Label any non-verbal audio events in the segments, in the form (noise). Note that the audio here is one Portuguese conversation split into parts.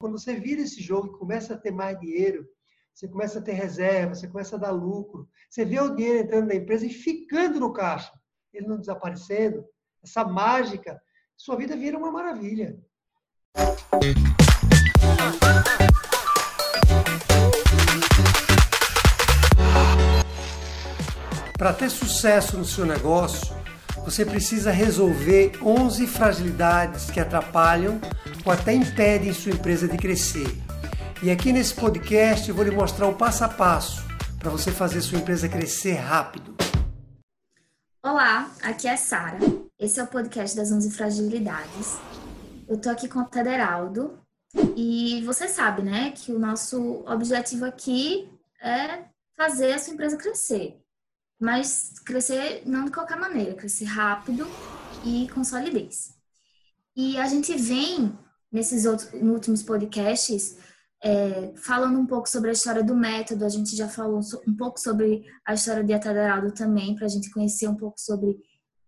Quando você vira esse jogo e começa a ter mais dinheiro, você começa a ter reserva, você começa a dar lucro, você vê o dinheiro entrando na empresa e ficando no caixa, ele não desaparecendo, essa mágica, sua vida vira uma maravilha. Para ter sucesso no seu negócio, você precisa resolver 11 fragilidades que atrapalham ou até impedem sua empresa de crescer. E aqui nesse podcast eu vou lhe mostrar o passo a passo para você fazer sua empresa crescer rápido. Olá, aqui é Sara. Esse é o podcast das 11 fragilidades. Eu tô aqui com o Tederaldo e você sabe, né, que o nosso objetivo aqui é fazer a sua empresa crescer mas crescer não de qualquer maneira, crescer rápido e com solidez. E a gente vem nesses outros, últimos podcasts é, falando um pouco sobre a história do método, a gente já falou um pouco sobre a história de Ataderado também, para a gente conhecer um pouco sobre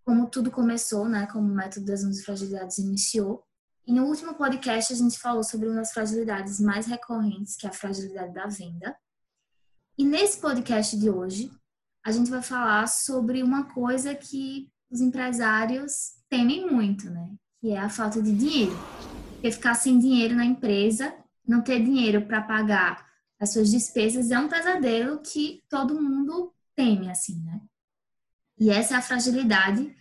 como tudo começou, né, como o método das 11 fragilidades iniciou. E no último podcast a gente falou sobre uma das fragilidades mais recorrentes, que é a fragilidade da venda. E nesse podcast de hoje, a gente vai falar sobre uma coisa que os empresários temem muito, né? Que é a falta de dinheiro. Porque ficar sem dinheiro na empresa, não ter dinheiro para pagar as suas despesas é um pesadelo que todo mundo teme, assim, né? E essa é a fragilidade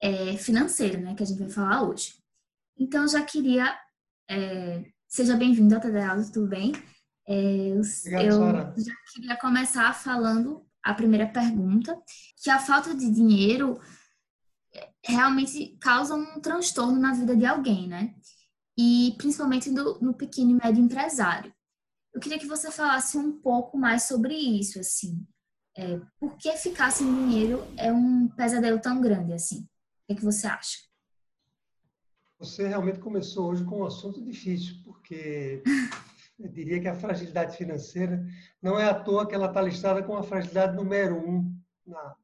é, financeira, né? Que a gente vai falar hoje. Então, já queria. É, seja bem-vindo ao tudo bem? É, eu, Obrigado, eu já queria começar falando a primeira pergunta, que a falta de dinheiro realmente causa um transtorno na vida de alguém, né? E principalmente do, no pequeno e médio empresário. Eu queria que você falasse um pouco mais sobre isso, assim. É, por que ficar sem dinheiro é um pesadelo tão grande assim? O que, é que você acha? Você realmente começou hoje com um assunto difícil, porque (laughs) eu diria que a fragilidade financeira não é à toa que ela está listada como a fragilidade número um, na,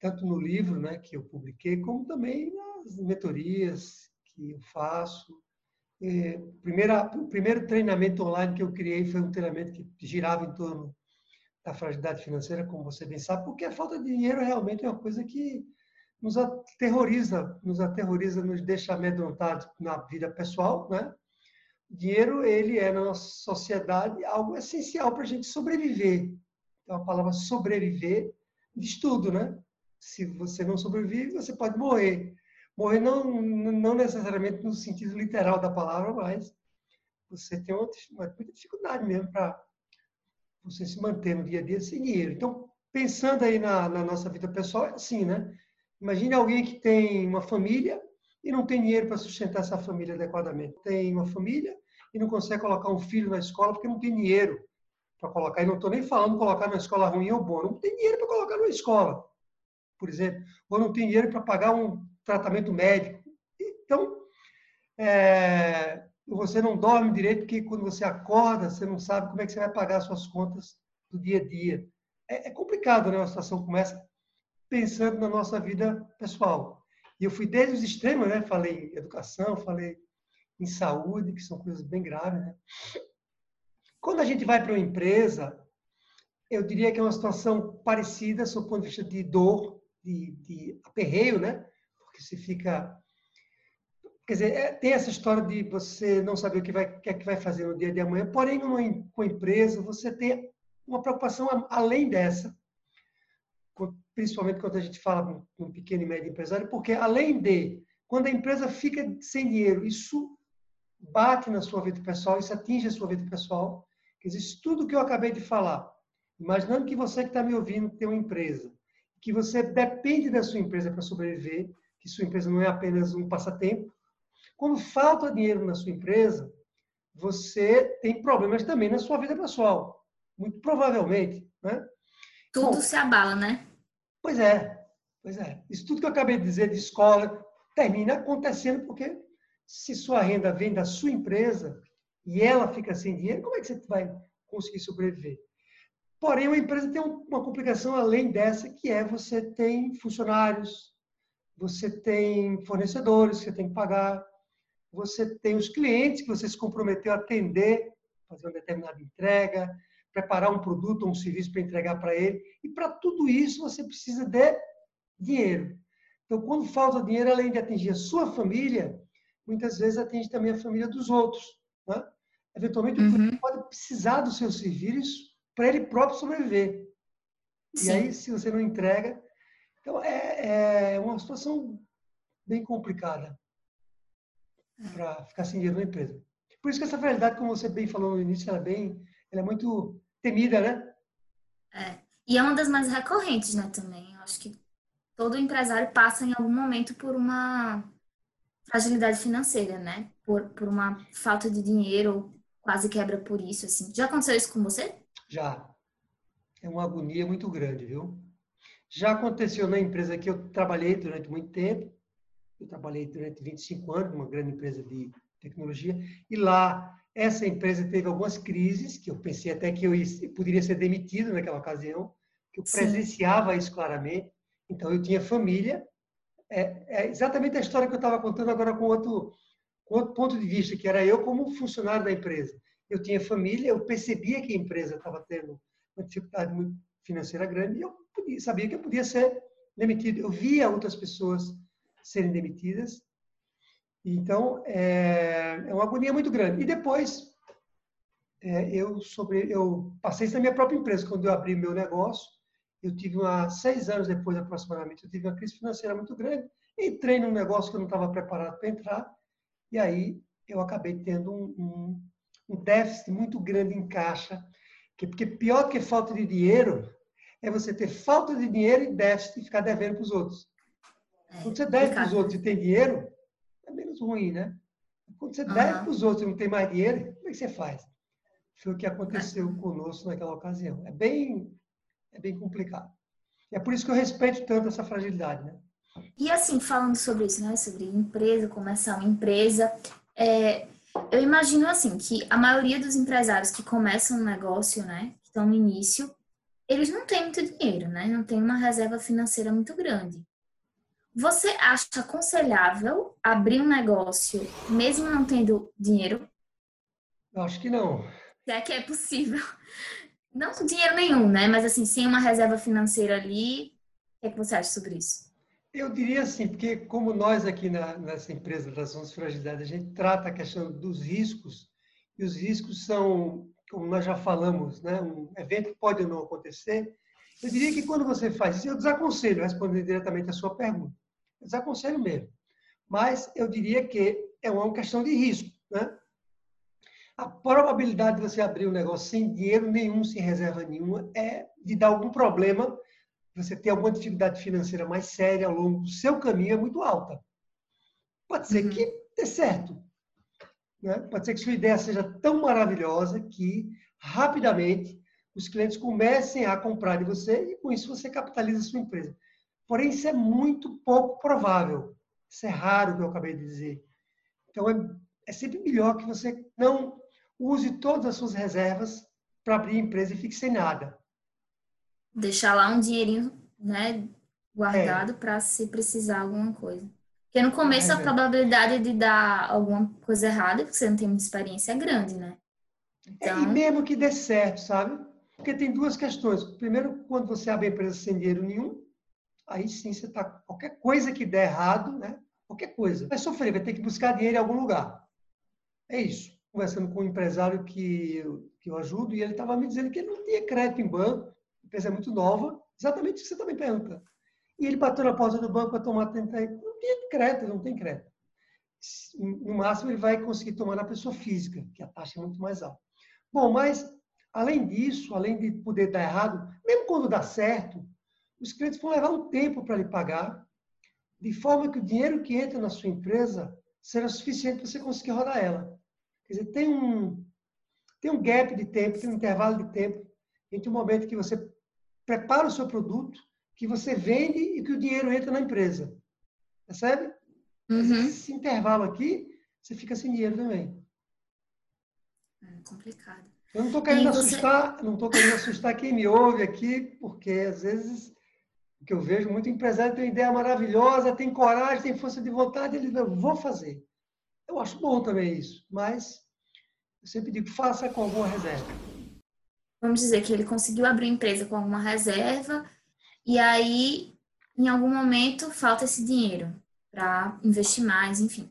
tanto no livro né, que eu publiquei, como também nas mentorias que eu faço. É, primeira, o primeiro treinamento online que eu criei foi um treinamento que girava em torno da fragilidade financeira, como você bem sabe, porque a falta de dinheiro realmente é uma coisa que nos aterroriza, nos aterroriza, nos deixa amedrontados na vida pessoal, né? Dinheiro ele é na nossa sociedade algo essencial para a gente sobreviver. Então a palavra sobreviver diz tudo, né? Se você não sobrevive, você pode morrer. Morrer não, não necessariamente no sentido literal da palavra, mas você tem uma, muita dificuldade mesmo para você se manter no dia a dia sem dinheiro. Então, pensando aí na, na nossa vida pessoal, é assim, né? Imagine alguém que tem uma família e não tem dinheiro para sustentar essa família adequadamente. Tem uma família e não consegue colocar um filho na escola porque não tem dinheiro para colocar. E não estou nem falando colocar na escola ruim ou boa. Não tem dinheiro para colocar numa escola, por exemplo. Ou não tem dinheiro para pagar um tratamento médico. Então, é, você não dorme direito porque quando você acorda, você não sabe como é que você vai pagar as suas contas do dia a dia. É, é complicado, né? Uma situação como essa, pensando na nossa vida pessoal. E eu fui desde os extremos, né? Falei em educação, falei em saúde, que são coisas bem graves, né? Quando a gente vai para uma empresa, eu diria que é uma situação parecida, sob o ponto de vista de dor, de, de aperreio, né? Porque se fica Quer dizer, é, tem essa história de você não saber o que, vai, que é que vai fazer no dia de amanhã, porém, numa, com a empresa, você tem uma preocupação além dessa, principalmente quando a gente fala um pequeno e médio empresário, porque além de, quando a empresa fica sem dinheiro, isso bate na sua vida pessoal, isso atinge a sua vida pessoal. Quer dizer, tudo que eu acabei de falar, imaginando que você que está me ouvindo tem uma empresa, que você depende da sua empresa para sobreviver, que sua empresa não é apenas um passatempo. Quando falta dinheiro na sua empresa, você tem problemas também na sua vida pessoal. Muito provavelmente, né? Tudo Bom, se abala, né? Pois é, pois é. Isso tudo que eu acabei de dizer de escola termina acontecendo porque se sua renda vem da sua empresa e ela fica sem dinheiro, como é que você vai conseguir sobreviver? Porém, uma empresa tem uma complicação além dessa, que é você tem funcionários, você tem fornecedores que você tem que pagar, você tem os clientes que você se comprometeu a atender, fazer uma determinada entrega, preparar um produto ou um serviço para entregar para ele. E para tudo isso você precisa de dinheiro. Então, quando falta dinheiro, além de atingir a sua família, muitas vezes atinge também a família dos outros. Né? Eventualmente, uhum. o cliente pode precisar dos seus serviços para ele próprio sobreviver. Sim. E aí, se você não entrega. Então, é, é uma situação bem complicada para ficar sem dinheiro na empresa. Por isso que essa realidade, como você bem falou no início, ela é bem, ela é muito temida, né? É. E é uma das mais recorrentes, né, também. Eu acho que todo empresário passa em algum momento por uma fragilidade financeira, né? Por, por uma falta de dinheiro, quase quebra por isso, assim. Já aconteceu isso com você? Já. É uma agonia muito grande, viu? Já aconteceu na empresa que eu trabalhei durante muito tempo. Eu trabalhei durante 25 anos numa grande empresa de tecnologia. E lá, essa empresa teve algumas crises, que eu pensei até que eu poderia ser demitido naquela ocasião, que eu presenciava Sim. isso claramente. Então, eu tinha família. É, é exatamente a história que eu estava contando agora com outro, com outro ponto de vista, que era eu como funcionário da empresa. Eu tinha família, eu percebia que a empresa estava tendo uma dificuldade financeira grande e eu podia, sabia que eu podia ser demitido. Eu via outras pessoas serem demitidas. Então, é, é uma agonia muito grande. E depois, é, eu, sobre, eu passei isso na minha própria empresa. Quando eu abri meu negócio, eu tive uma, seis anos depois aproximadamente, eu tive uma crise financeira muito grande. Entrei num negócio que eu não estava preparado para entrar. E aí, eu acabei tendo um, um, um déficit muito grande em caixa. Que, porque pior que falta de dinheiro é você ter falta de dinheiro e déficit e ficar devendo para os outros. Quando você deve para os outros e tem dinheiro, é menos ruim, né? Quando você uhum. deve para os outros e não tem mais dinheiro, como é que você faz? Foi o que aconteceu é. conosco naquela ocasião. É bem, é bem complicado. É por isso que eu respeito tanto essa fragilidade, né? E assim, falando sobre isso, né? Sobre empresa, começar uma empresa, é, eu imagino assim que a maioria dos empresários que começam um negócio, né? Que estão no início, eles não têm muito dinheiro, né? Não tem uma reserva financeira muito grande. Você acha aconselhável abrir um negócio mesmo não tendo dinheiro? Acho que não. Se é que é possível. Não com dinheiro nenhum, né? Mas assim, sem uma reserva financeira ali, o que, é que você acha sobre isso? Eu diria assim, porque como nós aqui na, nessa empresa das Ações Fragilidade, a gente trata a questão dos riscos, e os riscos são, como nós já falamos, né? um evento que pode ou não acontecer. Eu diria que quando você faz isso, eu desaconselho, respondendo diretamente a sua pergunta desaconselho mesmo. Mas eu diria que é uma questão de risco. Né? A probabilidade de você abrir um negócio sem dinheiro nenhum, sem reserva nenhuma, é de dar algum problema, você ter alguma dificuldade financeira mais séria ao longo do seu caminho é muito alta. Pode ser uhum. que dê certo. Né? Pode ser que sua ideia seja tão maravilhosa que rapidamente os clientes comecem a comprar de você e com isso você capitaliza a sua empresa. Porém, isso é muito pouco provável. Isso é raro, o que eu acabei de dizer. Então, é, é sempre melhor que você não use todas as suas reservas para abrir empresa e fique sem nada. Deixar lá um dinheirinho né, guardado é. para se precisar alguma coisa. Porque no começo é, a probabilidade de dar alguma coisa errada, porque você não tem muita experiência, é grande, né? Então... É, e mesmo que dê certo, sabe? Porque tem duas questões. Primeiro, quando você abre a empresa sem dinheiro nenhum, aí sim você está. Qualquer coisa que der errado, né? Qualquer coisa. Vai sofrer, vai ter que buscar dinheiro em algum lugar. É isso. Conversando com um empresário que que eu ajudo, e ele estava me dizendo que ele não tinha crédito em banco, a empresa é muito nova, exatamente o que você também pergunta. E ele bateu na porta do banco para tomar 30 Não tem crédito, não tem crédito. No máximo, ele vai conseguir tomar na pessoa física, que a taxa é muito mais alta. Bom, mas, além disso, além de poder dar errado, mesmo quando dá certo, os clientes vão levar um tempo para lhe pagar, de forma que o dinheiro que entra na sua empresa será suficiente para você conseguir rodar ela. Quer dizer, tem um, tem um gap de tempo, tem um intervalo de tempo entre o momento que você prepara o seu produto, que você vende e que o dinheiro entra na empresa. Percebe? Uhum. Esse intervalo aqui, você fica sem dinheiro também. É complicado. Eu não estou querendo você... assustar, não estou querendo assustar quem me ouve aqui, porque às vezes que eu vejo muito empresário tem ideia maravilhosa, tem coragem, tem força de vontade, ele diz, vou fazer. eu acho bom também isso, mas eu sempre digo, faça com alguma reserva. Vamos dizer que ele conseguiu abrir empresa com alguma reserva e aí, em algum momento, falta esse dinheiro para investir mais, enfim.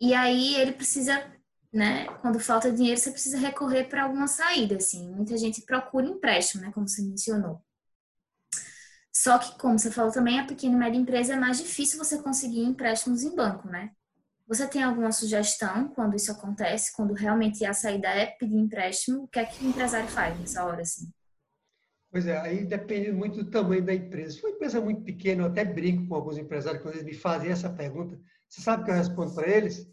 E aí ele precisa, né? Quando falta dinheiro, você precisa recorrer para alguma saída, assim. Muita gente procura empréstimo, né? Como você mencionou. Só que, como você falou também, a pequena e média empresa é mais difícil você conseguir empréstimos em banco, né? Você tem alguma sugestão quando isso acontece, quando realmente a saída é pedir empréstimo? O que é que o empresário faz nessa hora, assim? Pois é, aí depende muito do tamanho da empresa. Se for uma empresa muito pequena, eu até brinco com alguns empresários quando eles me fazem essa pergunta. Você sabe o que eu respondo para eles?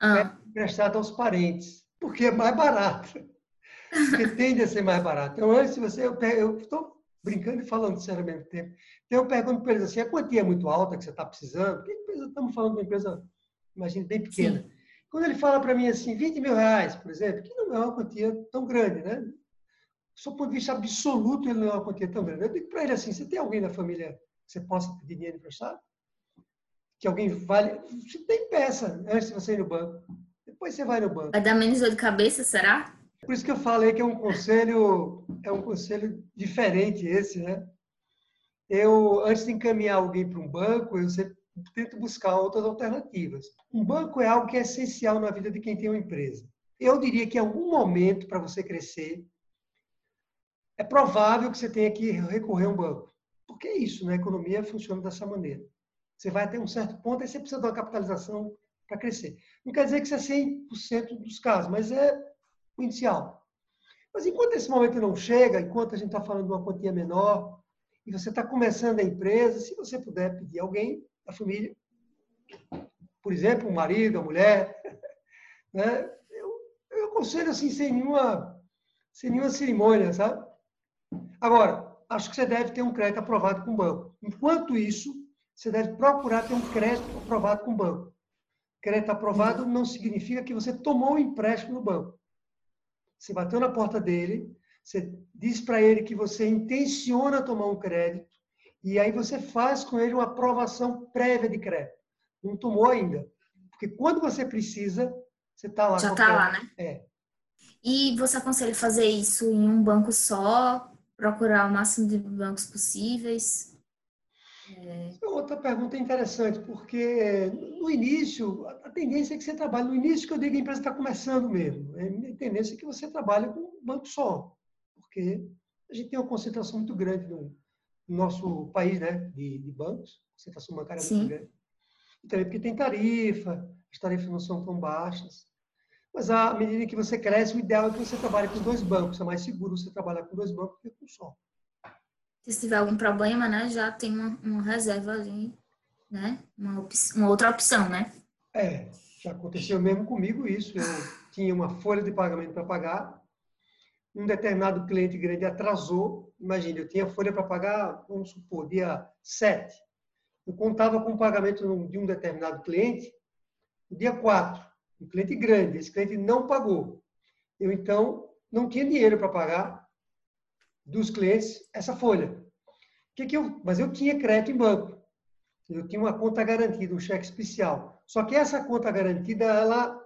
Ah. É emprestado aos parentes, porque é mais barato. Porque tende a ser mais barato. Então, antes você, eu estou brincando e falando sério ao mesmo tempo. Então, eu pergunto para eles assim: a quantia é muito alta que você está precisando? Porque estamos falando de uma empresa, imagina, bem pequena. Sim. Quando ele fala para mim assim, 20 mil reais, por exemplo, que não é uma quantia tão grande, né? Do ponto de vista absoluto, ele não é uma quantia tão grande. Eu digo para ele assim: você tem alguém na família que você possa pedir dinheiro emprestado? Que alguém vale. Você tem peça antes de você ir no banco. Depois você vai no banco. Vai dar menos dor de cabeça, será? Por isso que eu falei que é um conselho, é um conselho diferente esse, né? Eu, antes de encaminhar alguém para um banco, eu sempre tento buscar outras alternativas. Um banco é algo que é essencial na vida de quem tem uma empresa. Eu diria que em algum momento, para você crescer, é provável que você tenha que recorrer a um banco. Porque é isso, né? A economia funciona dessa maneira. Você vai até um certo ponto, aí você precisa de uma capitalização para crescer. Não quer dizer que isso é 100% dos casos, mas é inicial. Mas enquanto esse momento não chega, enquanto a gente está falando de uma quantia menor, e você está começando a empresa, se você puder pedir alguém da família, por exemplo, um marido, a mulher, (laughs) né? eu, eu aconselho assim, sem nenhuma, sem nenhuma cerimônia, sabe? Agora, acho que você deve ter um crédito aprovado com o banco. Enquanto isso, você deve procurar ter um crédito aprovado com o banco. Crédito aprovado não significa que você tomou um empréstimo no banco. Você bateu na porta dele, você diz para ele que você intenciona tomar um crédito, e aí você faz com ele uma aprovação prévia de crédito. Não tomou ainda. Porque quando você precisa, você está lá. Já está lá, né? É. E você aconselha fazer isso em um banco só, procurar o máximo de bancos possíveis? É... Outra pergunta interessante, porque no início, a tendência é que você trabalhe, no início que eu digo a empresa está começando mesmo, a tendência é que você trabalhe com um banco só, porque a gente tem uma concentração muito grande no, no nosso país, né, de, de bancos, concentração bancária Sim. muito grande. E também porque tem tarifa, as tarifas não são tão baixas. Mas à medida que você cresce, o ideal é que você trabalhe com dois bancos. É mais seguro você trabalhar com dois bancos do que com um só. Se tiver algum problema, né, já tem uma, uma reserva ali, né? Uma, uma, outra opção, né? É, já aconteceu mesmo comigo isso. Eu tinha uma folha de pagamento para pagar. Um determinado cliente grande atrasou. Imagina, eu tinha folha para pagar, vamos supor, dia 7. Eu contava com o pagamento de um determinado cliente no dia 4 um cliente grande, esse cliente não pagou. Eu, então, não tinha dinheiro para pagar dos clientes essa folha. Que que eu, mas eu tinha crédito em banco. Eu tinha uma conta garantida, um cheque especial. Só que essa conta garantida, ela,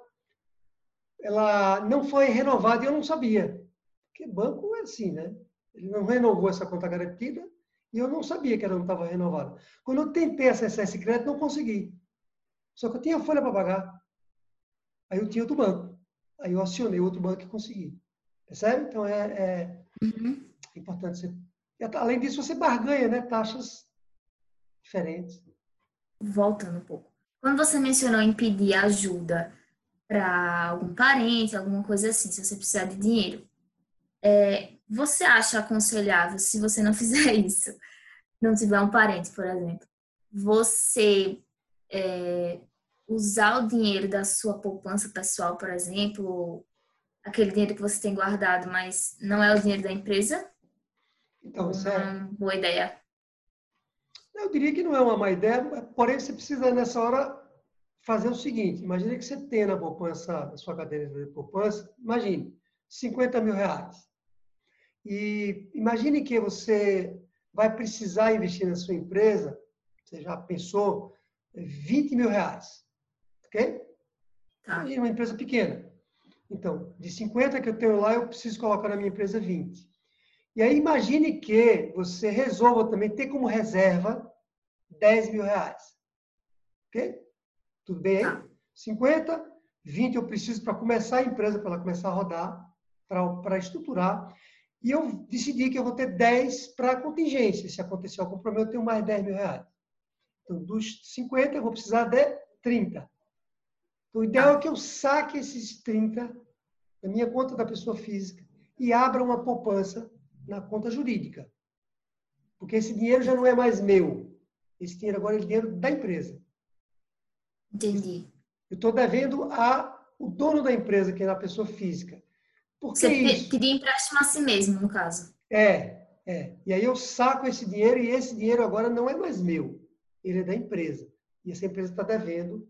ela não foi renovada e eu não sabia. Porque banco é assim, né? Ele não renovou essa conta garantida e eu não sabia que ela não estava renovada. Quando eu tentei acessar esse crédito, não consegui. Só que eu tinha folha para pagar. Aí eu tinha outro banco. Aí eu acionei outro banco e consegui. Percebe? Então é, é uhum. Importante você. Além disso, você barganha, né? Taxas diferentes. Voltando um pouco. Quando você mencionou em pedir ajuda para algum parente, alguma coisa assim, se você precisar de dinheiro, é, você acha aconselhável, se você não (laughs) fizer isso, não tiver um parente, por exemplo, você é, usar o dinheiro da sua poupança pessoal, por exemplo, aquele dinheiro que você tem guardado, mas não é o dinheiro da empresa? Então, isso é uma boa ideia. Eu diria que não é uma má ideia, porém você precisa nessa hora fazer o seguinte: imagine que você tem na poupança, na sua cadeira de poupança, imagine 50 mil reais. E imagine que você vai precisar investir na sua empresa, você já pensou, 20 mil reais. Ok? Tá. E uma empresa pequena. Então, de 50 que eu tenho lá, eu preciso colocar na minha empresa 20. E aí imagine que você resolva também ter como reserva 10 mil reais. Ok? Tudo bem aí? Tá. 50, 20 eu preciso para começar a empresa, para ela começar a rodar, para estruturar. E eu decidi que eu vou ter 10 para contingência. Se acontecer algum problema, eu tenho mais 10 mil reais. Então, dos 50, eu vou precisar de 30. Então, o ideal é que eu saque esses 30 da minha conta da pessoa física e abra uma poupança na conta jurídica. Porque esse dinheiro já não é mais meu. Esse dinheiro agora é dinheiro da empresa. Entendi. Eu estou devendo a o dono da empresa, que é a pessoa física. Por Você isso? pedir empréstimo a si mesmo, no caso. É, é. E aí eu saco esse dinheiro e esse dinheiro agora não é mais meu. Ele é da empresa. E essa empresa está devendo.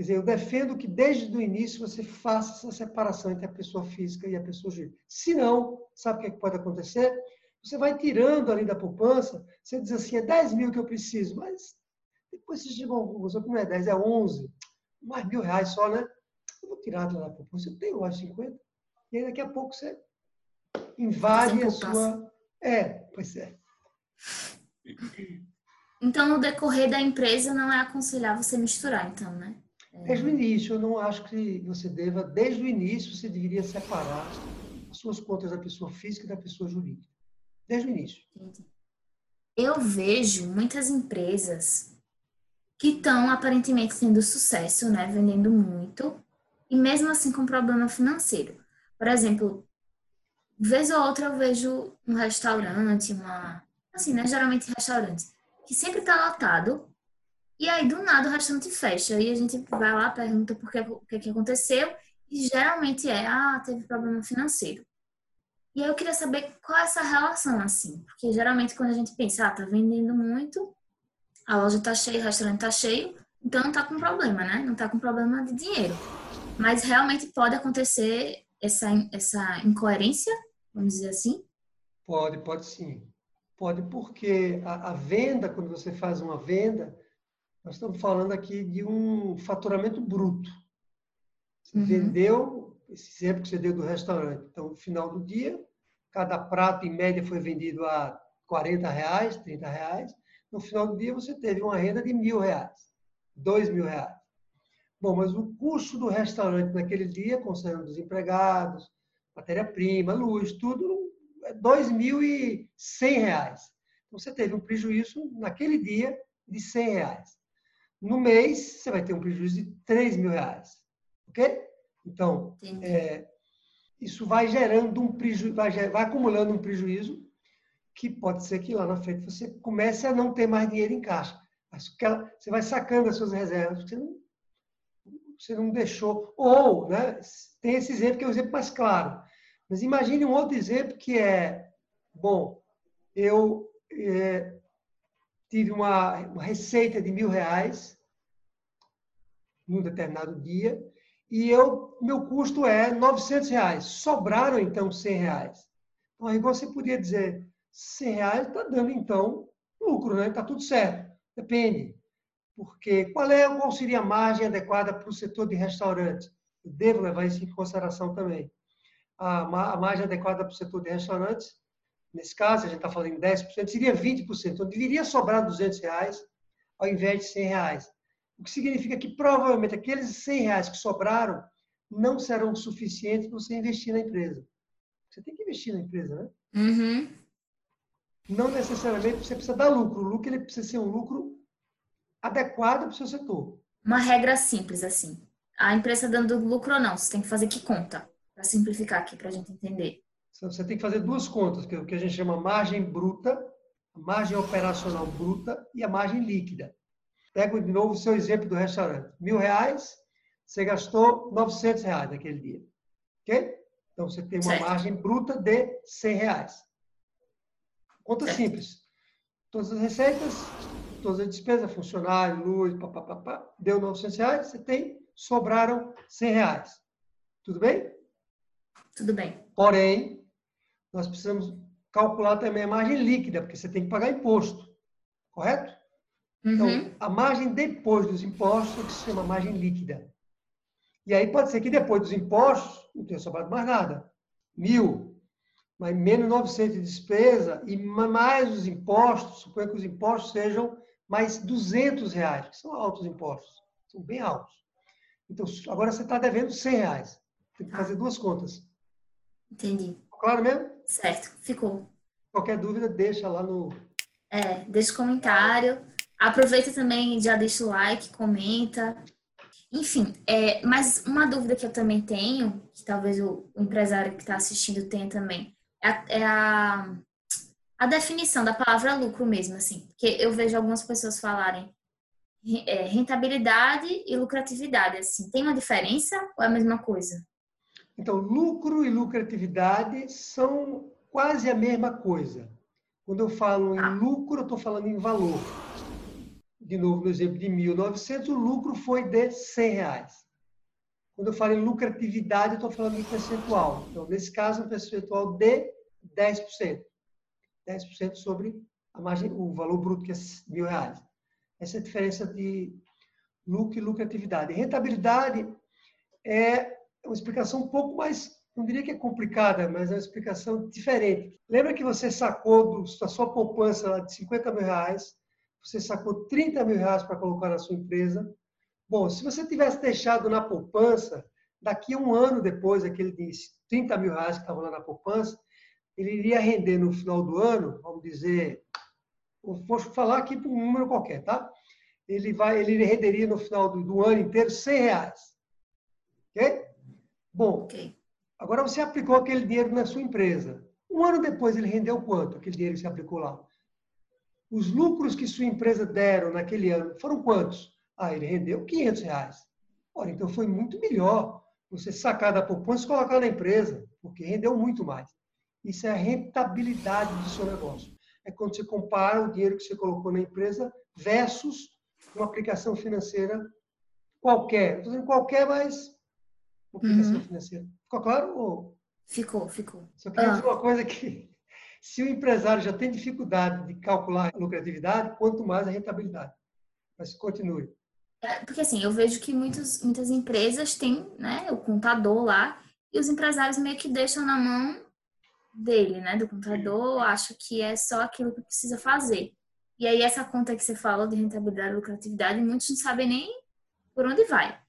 Quer dizer, eu defendo que desde o início você faça essa separação entre a pessoa física e a pessoa jurídica. Se não, sabe o que, é que pode acontecer? Você vai tirando ali da poupança, você diz assim, é 10 mil que eu preciso, mas depois você chega a uma conclusão que não é 10, é 11. Mais mil reais só, né? Eu vou tirar de lá da poupança, eu tenho lá 50. E aí daqui a pouco você invade a sua... É, pois é. Então, no decorrer da empresa, não é aconselhável você misturar, então, né? Desde o início, eu não acho que você deva, desde o início, você deveria separar as suas contas da pessoa física e da pessoa jurídica. Desde o início. Eu vejo muitas empresas que estão aparentemente tendo sucesso, né, vendendo muito, e mesmo assim com problema financeiro. Por exemplo, vez ou outra eu vejo um restaurante, uma, assim, né, geralmente restaurante, que sempre está lotado, e aí do nada o restaurante fecha, e a gente vai lá, pergunta por que, o que, que aconteceu, e geralmente é, ah, teve problema financeiro. E aí eu queria saber qual é essa relação, assim. Porque geralmente quando a gente pensa, ah, tá vendendo muito, a loja tá cheia, o restaurante tá cheio, então não tá com problema, né? Não tá com problema de dinheiro. Mas realmente pode acontecer essa, essa incoerência, vamos dizer assim. Pode, pode sim. Pode, porque a, a venda, quando você faz uma venda, nós estamos falando aqui de um faturamento bruto. Você Uhum. vendeu, esse exemplo que você deu do restaurante. Então, no final do dia, cada prato, em média, foi vendido a 40 reais, 30 reais. No final do dia, você teve uma renda de mil reais, dois mil reais. Bom, mas o custo do restaurante naquele dia, considerando os empregados, matéria-prima, luz, tudo, é 2.100 reais. Então, você teve um prejuízo naquele dia de 100 reais. No mês, você vai ter um prejuízo de 3 mil reais. Ok? Então, é, isso vai gerando um prejuízo, vai, vai acumulando um prejuízo que pode ser que lá na frente você comece a não ter mais dinheiro em caixa. Mas você vai sacando as suas reservas, você não, você não deixou. Ou, né, tem esse exemplo que é o exemplo mais claro. Mas imagine um outro exemplo que é, bom, eu é, tive uma, uma receita de mil reais num determinado dia e eu, meu custo é 900 reais. Sobraram, então, 100 reais. Então, aí você podia dizer, 100 reais está dando, então, lucro, né? Está tudo certo. Depende. Porque qual, é, qual seria a margem adequada para o setor de restaurantes? Eu devo levar isso em consideração também. A margem adequada para o setor de restaurantes, nesse caso, a gente está falando em 10%, seria 20%. Então, deveria sobrar 200 reais ao invés de 100 reais. O que significa que provavelmente aqueles 100 reais que sobraram não serão suficientes para você investir na empresa. Você tem que investir na empresa, né? Uhum. Não necessariamente você precisa dar lucro. O lucro ele precisa ser um lucro adequado para o seu setor. Uma regra simples, assim. A empresa dando lucro ou não, você tem que fazer que conta. Para simplificar aqui, para a gente entender. Você tem que fazer duas contas, que é o que a gente chama margem bruta, margem operacional bruta e a margem líquida. Pego de novo o seu exemplo do restaurante. Mil reais, você gastou 900 reais naquele dia. Ok? Então, você tem uma Certo. margem bruta de 100 reais. Conta Certo. simples. Todas as receitas, todas as despesas, funcionário, luz, papapá, deu 900 reais, você tem, sobraram 100 reais. Tudo bem? Tudo bem. Porém, nós precisamos calcular também a margem líquida, porque você tem que pagar imposto. Correto? Uhum. Então, a margem depois dos impostos é que se chama margem líquida. E aí pode ser que depois dos impostos não tenha sobrado mais nada. Mil, mas menos 900 de despesa e mais os impostos, suponha que os impostos sejam mais 200 reais, que são altos impostos, são bem altos. Então, agora você está devendo 100 reais. Tem que fazer duas contas. Entendi. Claro mesmo? Certo, ficou. Qualquer dúvida, deixa lá no. É, deixa comentário. Aproveita também, já deixa o like, comenta. Enfim, é, mas uma dúvida que eu também tenho, que talvez o, empresário que está assistindo tenha também, é, a, é a, a, definição da palavra lucro mesmo, assim. Porque eu vejo algumas pessoas falarem é, rentabilidade e lucratividade, assim. Tem uma diferença ou é a mesma coisa? Então, lucro e lucratividade são quase a mesma coisa. Quando eu falo em ah. lucro, eu estou falando em valor de novo, no exemplo de 1.900, o lucro foi de 100 reais. Quando eu falo em lucratividade, eu estou falando em percentual. Então, nesse caso, um percentual de 10%. 10% sobre a margem, o valor bruto, que é mil reais. Essa é a diferença de lucro e lucratividade. rentabilidade é uma explicação um pouco mais, não diria que é complicada, mas é uma explicação diferente. Lembra que você sacou da sua poupança de 50 mil reais, você sacou 30 mil reais para colocar na sua empresa. Bom, se você tivesse deixado na poupança, daqui a um ano depois, aquele de 30 mil reais que estava lá na poupança, ele iria render no final do ano, vamos dizer, vou falar aqui para um número qualquer, tá? Ele, vai, ele renderia no final do, do ano inteiro 100 reais. Ok? Bom, okay. agora você aplicou aquele dinheiro na sua empresa. Um ano depois ele rendeu quanto? Aquele dinheiro que você aplicou lá? Os lucros que sua empresa deram naquele ano foram quantos? Ah, ele rendeu 500 reais. Ora, então foi muito melhor você sacar da poupança e colocar na empresa, porque rendeu muito mais. Isso é a rentabilidade do seu negócio. É quando você compara o dinheiro que você colocou na empresa versus uma aplicação financeira qualquer. Estou dizendo qualquer, mas uma aplicação uhum. financeira. Ficou claro? Ou... Ficou, ficou. Só queria ah. dizer uma coisa que (laughs) se o empresário já tem dificuldade de calcular a lucratividade, quanto mais a rentabilidade. Mas continue. É, porque assim, eu vejo que muitos, muitas empresas têm né, o contador lá e os empresários meio que deixam na mão dele, né, do contador, acha que é só aquilo que precisa fazer. E aí essa conta que você falou de rentabilidade e lucratividade, muitos não sabem nem por onde vai.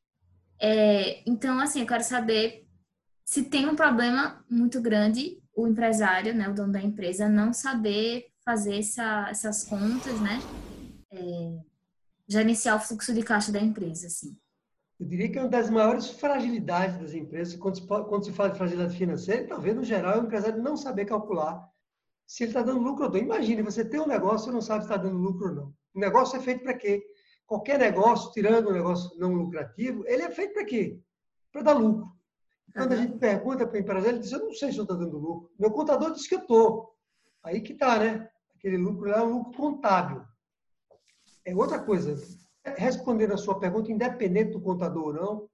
É, então, assim, eu quero saber se tem um problema muito grande o empresário, né, o dono da empresa, não saber fazer essa, essas contas, né, é, gerenciar o fluxo de caixa da empresa, assim. Eu diria que é uma das maiores fragilidades das empresas, quando se, quando se fala de fragilidade financeira, talvez no geral é o empresário não saber calcular se ele está dando lucro ou não. Imagine, você tem um negócio e não sabe se está dando lucro ou não. O negócio é feito para quê? Qualquer negócio, tirando um negócio não lucrativo, ele é feito para quê? Para dar lucro. Quando a gente pergunta para o empresário, ele diz: Eu não sei se eu estou dando lucro. Meu contador diz que eu estou. Aí que está, né? Aquele lucro lá é um lucro contábil. É outra coisa. Respondendo a sua pergunta, independente do contador ou não,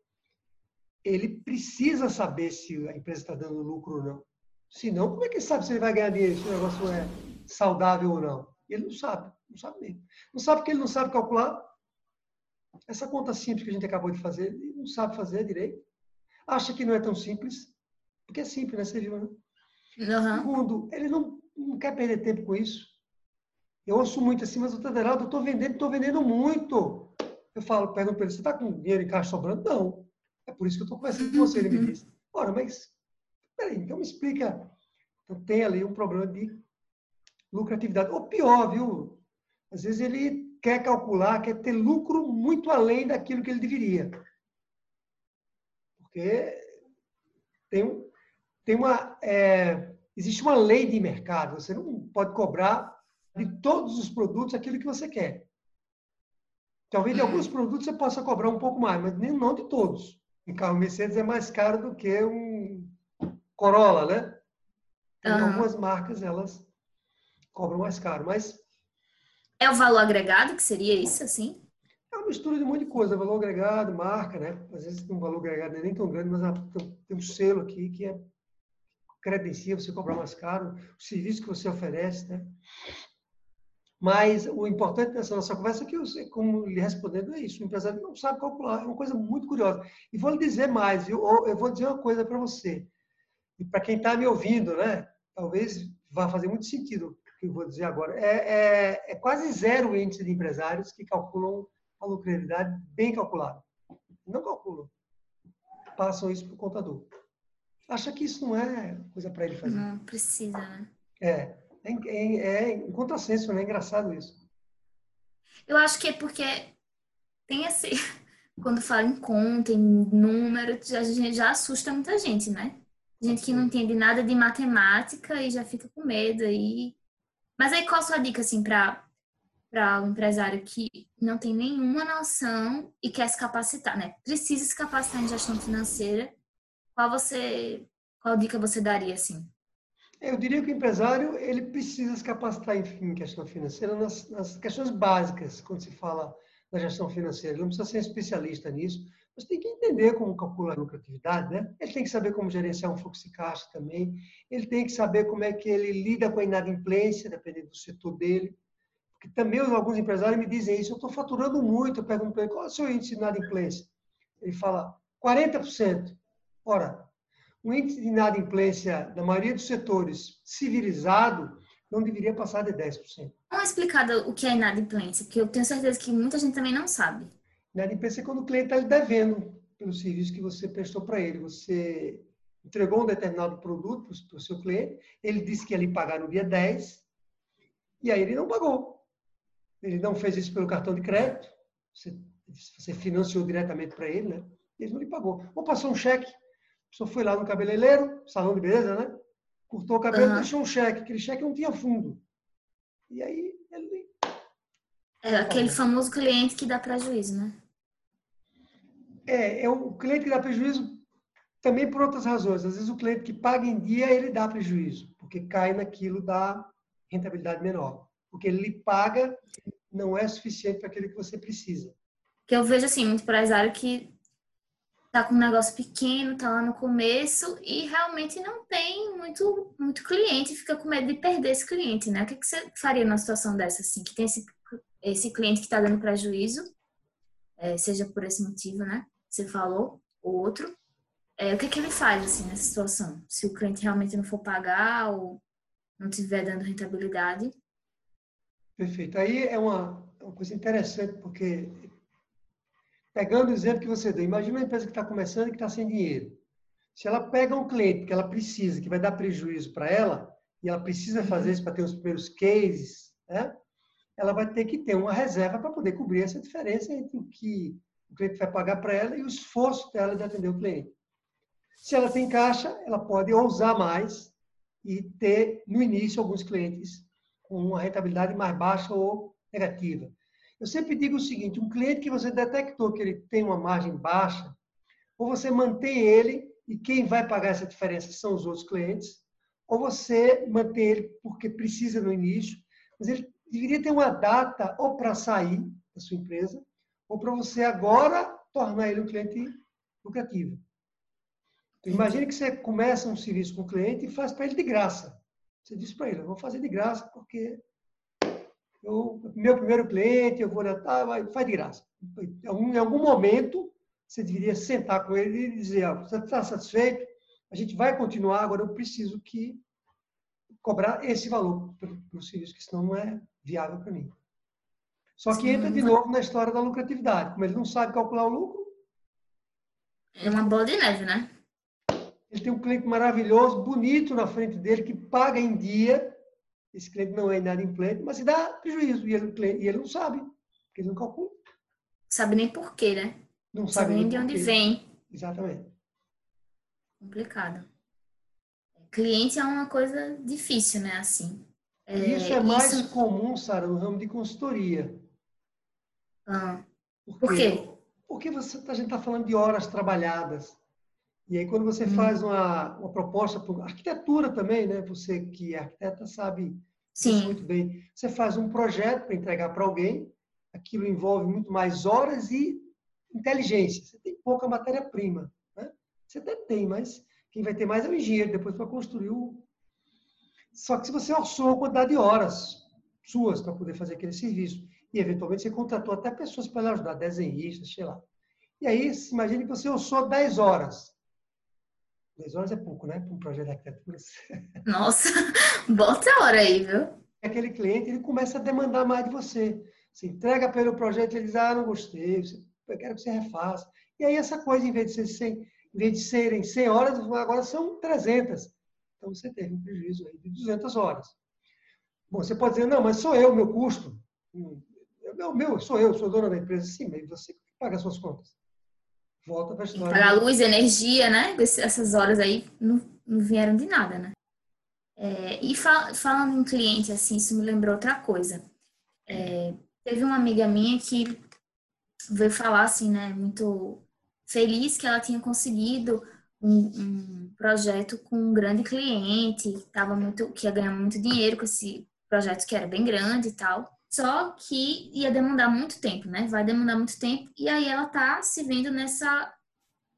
ele precisa saber se a empresa está dando lucro ou não. Se não, como é que ele sabe se ele vai ganhar dinheiro, se o negócio é saudável ou não? Ele não sabe, não sabe mesmo. Não sabe porque ele não sabe calcular. Essa conta simples que a gente acabou de fazer, ele não sabe fazer direito acha que não é tão simples, porque é simples, né? Você viu, né? Uhum. Segundo, ele não, não quer perder tempo com isso. Eu ouço muito assim, mas o eu estou vendendo, estou vendendo muito. Eu falo, pergunto para ele, você está com dinheiro em caixa sobrando? Não. É por isso que eu estou conversando com você, ele me diz. (laughs) Ora, mas, peraí, então me explica. Então tem ali um problema de lucratividade. Ou pior, viu? Às vezes ele quer calcular, quer ter lucro muito além daquilo que ele deveria. Porque tem, tem uma, é, existe uma lei de mercado. Você não pode cobrar de todos os produtos aquilo que você quer. Talvez de alguns produtos você possa cobrar um pouco mais, mas não de todos. Um carro Mercedes é mais caro do que um Corolla, né? Uhum. Algumas marcas, elas cobram mais caro, mas... É o valor agregado que seria isso, assim? É uma mistura de um monte de coisa, valor agregado, marca, né? Às vezes tem um valor agregado é nem tão grande, mas tem um selo aqui que é credencia você cobrar mais caro, o serviço que você oferece, né? Mas o importante nessa nossa conversa é que, eu, como lhe respondendo, é isso. O empresário não sabe calcular. É uma coisa muito curiosa. E vou lhe dizer mais. Eu, eu vou dizer uma coisa para você. E para quem está me ouvindo, né? Talvez vá fazer muito sentido que eu vou dizer agora. É, é, é quase zero o índice de empresários que calculam a lucratividade bem calculada. Não calculam. Passam isso para o contador. Acha que isso não é coisa para ele fazer. Não precisa, né? É. É, é, é em contrassenso, né? É engraçado isso. Eu acho que é porque tem esse. (laughs) Quando fala em conta, em número, gente já assusta muita gente, né? Gente que não entende nada de matemática e já fica com medo aí. Mas aí qual a sua dica, assim, para para um empresário que não tem nenhuma noção e quer se capacitar, né? Precisa se capacitar em gestão financeira. Qual você, qual dica você daria assim? Eu diria que o empresário ele precisa se capacitar em questão financeira nas, nas questões básicas quando se fala da gestão financeira. Ele não precisa ser especialista nisso, mas tem que entender como calcular a lucratividade, né? Ele tem que saber como gerenciar um fluxo de caixa também. Ele tem que saber como é que ele lida com a inadimplência, dependendo do setor dele. Porque também alguns empresários me dizem isso, eu estou faturando muito, eu pergunto para ele, qual é o seu índice de inadimplência? Ele fala, 40%. Ora, o índice de inadimplência da maioria dos setores civilizado não deveria passar de 10%. Uma explicada o que é inadimplência, porque eu tenho certeza que muita gente também não sabe. Inadimplência é quando o cliente está lhe devendo pelo serviço que você prestou para ele. Você entregou um determinado produto para o seu cliente, ele disse que ia lhe pagar no dia 10, e aí ele não pagou. Ele não fez isso pelo cartão de crédito, você, você financiou diretamente para ele, né? Ele não lhe pagou. Ou passou um cheque a pessoa foi lá no cabeleireiro, salão de beleza, né? Cortou o cabelo, uhum. deixou um cheque. Aquele cheque não tinha fundo. E aí ele. É aquele famoso cliente que dá prejuízo, né? É, é o cliente que dá prejuízo também por outras razões. Às vezes o cliente que paga em dia, ele dá prejuízo, porque cai naquilo da rentabilidade menor. Porque ele paga não é suficiente para aquilo que você precisa. Que eu vejo assim, muito empresário que tá com um negócio pequeno, tá lá no começo e realmente não tem muito, muito cliente, fica com medo de perder esse cliente, né? O que, que você faria numa situação dessa, assim, que tem esse, esse cliente que tá dando prejuízo, é, seja por esse motivo, né? Você falou, ou outro. É, o que, que ele faz, assim, nessa situação? Se o cliente realmente não for pagar ou não estiver dando rentabilidade? Perfeito. Aí é uma, uma coisa interessante, porque Pegando o exemplo que você deu, imagina uma empresa que está começando e que está sem dinheiro. Se ela pega um cliente que ela precisa, que vai dar prejuízo para ela, e ela precisa fazer isso para ter os primeiros cases, né? ela vai ter que ter uma reserva para poder cobrir essa diferença entre o que o cliente vai pagar para ela e o esforço dela de atender o cliente. Se ela tem caixa, ela pode ousar mais e ter, no início, alguns clientes com uma rentabilidade mais baixa ou negativa. Eu sempre digo o seguinte: um cliente que você detectou que ele tem uma margem baixa, ou você mantém ele e quem vai pagar essa diferença são os outros clientes, ou você mantém ele porque precisa no início, mas ele deveria ter uma data ou para sair da sua empresa, ou para você agora tornar ele um cliente lucrativo. Então, imagine que você começa um serviço com o cliente e faz para ele de graça. Você diz para ele, eu vou fazer de graça porque eu, meu primeiro cliente, eu vou orientar, faz de graça. Em algum momento, você deveria sentar com ele e dizer, ah, você está satisfeito? A gente vai continuar, agora eu preciso que cobrar esse valor para o serviço, que senão não é viável para mim. Só que Sim, entra de novo na história da lucratividade. Como ele não sabe calcular o lucro. É uma bola de neve, né? Ele tem um cliente maravilhoso, bonito na frente dele, que paga em dia, esse cliente não é inadimplente, mas se dá prejuízo. E ele, e ele não sabe, porque ele não calcula. Sabe nem por quê, né? Não sabe, sabe nem de onde vem. Exatamente. Complicado. Cliente é uma coisa difícil, né? Assim. É, isso é mais isso... comum, Sara, no ramo de consultoria. Ah. Por, por quê? Porque você, a gente está falando de horas trabalhadas. E aí, quando você hum. faz uma, uma proposta por arquitetura também, né? Você que é arquiteta sabe Sim. muito bem. Você faz um projeto para entregar para alguém, aquilo envolve muito mais horas e inteligência. Você tem pouca matéria-prima. Né? Você até tem, mas quem vai ter mais é o engenheiro depois para construir o. Só que se você orçou a quantidade de horas, suas para poder fazer aquele serviço. E, eventualmente, você contratou até pessoas para ajudar, desenhistas, sei lá. E aí, imagine que você usou 10 horas. 10 horas é pouco, né? Para um projeto de arquitetura. (laughs) Nossa, (laughs) bota a hora aí, viu? Aquele cliente, ele começa a demandar mais de você. Você entrega pelo projeto, ele diz, ah, não gostei, eu quero que você refaça. E aí, essa coisa, em vez de, ser 100, em vez de serem 100 horas, agora são 300. Então, você teve um prejuízo aí de 200 horas. Bom, você pode dizer, não, mas sou eu, meu custo. Meu, meu, sou eu, sou dona da empresa. Sim, mas você paga as suas contas. Volta para a história. Para a luz, energia, né? Essas horas aí não, não vieram de nada, né? É, e fal falando em cliente, assim, isso me lembrou outra coisa. É, teve uma amiga minha que veio falar, assim, né, muito feliz que ela tinha conseguido um, um projeto com um grande cliente, tava muito, que ia ganhar muito dinheiro com esse projeto que era bem grande e tal. Só que ia demandar muito tempo, né? Vai demandar muito tempo. E aí ela tá se vendo nessa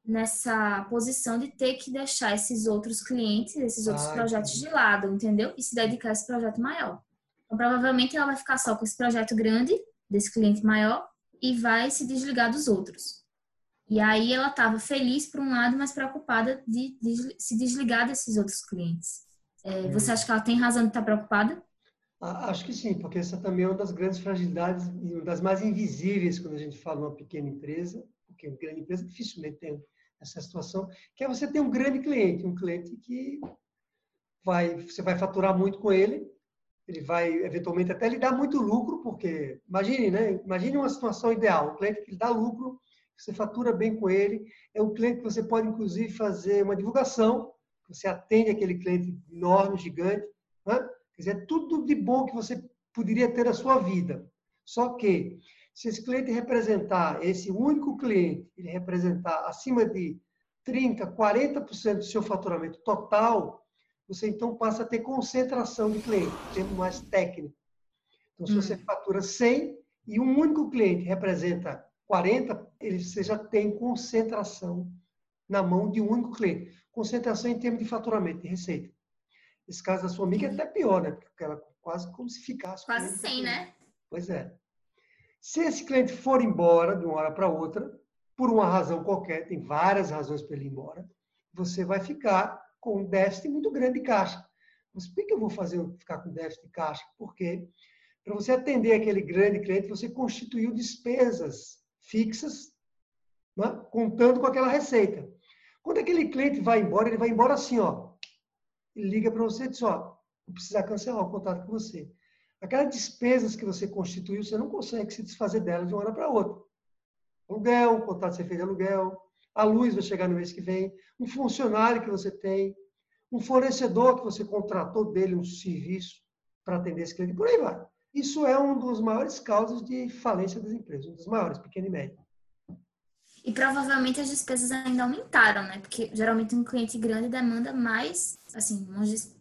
nessa posição de ter que deixar esses outros clientes, esses outros Ai, projetos de lado, entendeu? E se dedicar a esse projeto maior. Então, provavelmente ela vai ficar só com esse projeto grande, desse cliente maior, e vai se desligar dos outros. E aí ela estava feliz por um lado, mas preocupada de, de, se desligar desses outros clientes. É, você acha que ela tem razão de estar preocupada? Acho que sim, porque essa também é uma das grandes fragilidades e uma das mais invisíveis quando a gente fala uma pequena empresa, porque uma grande empresa dificilmente tem essa situação, que é você ter um grande cliente, um cliente que vai, você vai faturar muito com ele, ele vai eventualmente até lhe dar muito lucro, porque imagine, né? Imagine uma situação ideal, um cliente que lhe dá lucro, você fatura bem com ele, é um cliente que você pode inclusive fazer uma divulgação, você atende aquele cliente enorme, gigante, né? Quer dizer, tudo de bom que você poderia ter na sua vida. Só que, se esse cliente representar, esse único cliente, ele representar acima de 30%, 40% do seu faturamento total, você então passa a ter concentração de cliente, termo mais técnico. Então, se você hum. fatura 100 e um único cliente representa 40, ele, você já tem concentração na mão de um único cliente. Concentração em termos de faturamento, de receita. Esse caso da sua amiga é até pior, né? Porque ela quase como se ficasse. Quase sem, né? Pois é. Se esse cliente for embora de uma hora para outra, por uma razão qualquer, tem várias razões para ele ir embora, você vai ficar com um déficit muito grande de caixa. Mas por que eu vou fazer ficar com déficit de caixa? Porque para você atender aquele grande cliente, você constituiu despesas fixas, né? contando com aquela receita. Quando aquele cliente vai embora, ele vai embora assim, ó, liga para você e diz, ó, vou precisar cancelar o contato com você. Aquelas despesas que você constituiu, você não consegue se desfazer delas de uma hora para outra. Aluguel, o contato que você fez de aluguel, a luz vai chegar no mês que vem, um funcionário que você tem, um fornecedor que você contratou dele um serviço para atender esse cliente, por aí vai. Isso é um dos maiores causas de falência das empresas, um dos maiores, pequeno e médio. E provavelmente as despesas ainda aumentaram, né? Porque geralmente um cliente grande demanda mais, assim,